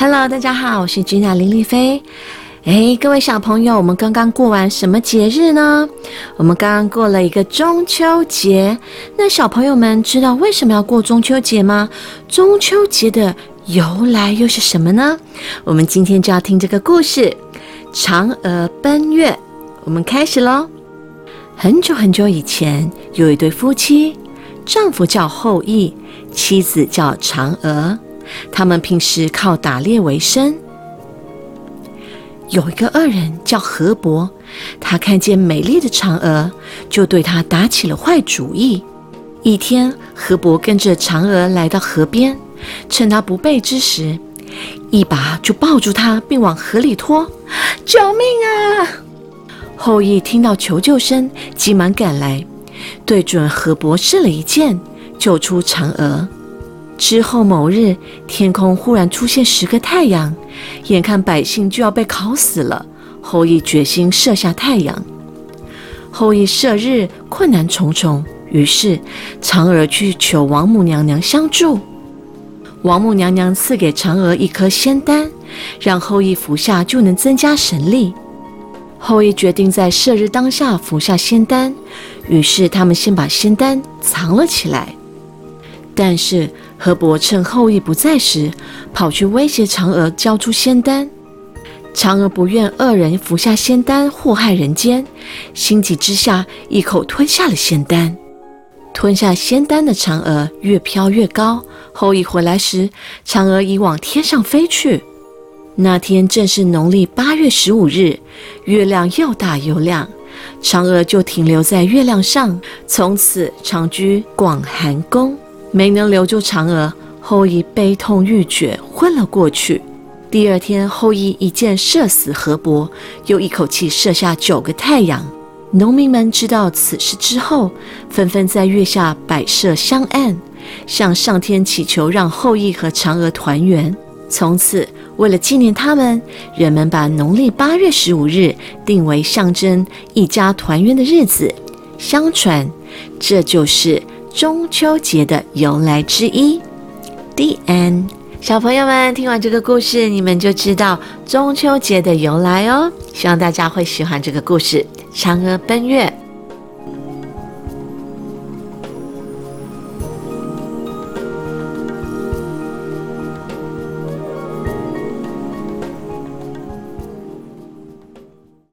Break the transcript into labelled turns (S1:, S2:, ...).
S1: Hello，大家好，我是君娜林丽菲。哎，各位小朋友，我们刚刚过完什么节日呢？我们刚刚过了一个中秋节。那小朋友们知道为什么要过中秋节吗？中秋节的由来又是什么呢？我们今天就要听这个故事《嫦娥奔月》。我们开始喽。很久很久以前，有一对夫妻，丈夫叫后羿，妻子叫嫦娥。他们平时靠打猎为生。有一个恶人叫河伯，他看见美丽的嫦娥，就对她打起了坏主意。一天，河伯跟着嫦娥来到河边，趁她不备之时，一把就抱住她，并往河里拖。救命啊！后羿听到求救声，急忙赶来，对准河伯射了一箭，救出嫦娥。之后某日，天空忽然出现十个太阳，眼看百姓就要被烤死了。后羿决心射下太阳。后羿射日困难重重，于是嫦娥去求王母娘娘相助。王母娘娘赐给嫦娥一颗仙丹，让后羿服下就能增加神力。后羿决定在射日当下服下仙丹，于是他们先把仙丹藏了起来。但是何伯趁后羿不在时，跑去威胁嫦娥交出仙丹。嫦娥不愿二人服下仙丹祸害人间，心急之下一口吞下了仙丹。吞下仙丹的嫦娥越飘越高，后羿回来时，嫦娥已往天上飞去。那天正是农历八月十五日，月亮又大又亮，嫦娥就停留在月亮上，从此长居广寒宫。没能留住嫦娥，后羿悲痛欲绝，昏了过去。第二天，后羿一箭射死河伯，又一口气射下九个太阳。农民们知道此事之后，纷纷在月下摆设香案，向上天祈求让后羿和嫦娥团圆。从此，为了纪念他们，人们把农历八月十五日定为象征一家团圆的日子。相传，这就是。中秋节的由来之一，D N。小朋友们听完这个故事，你们就知道中秋节的由来哦。希望大家会喜欢这个故事《嫦娥奔月》。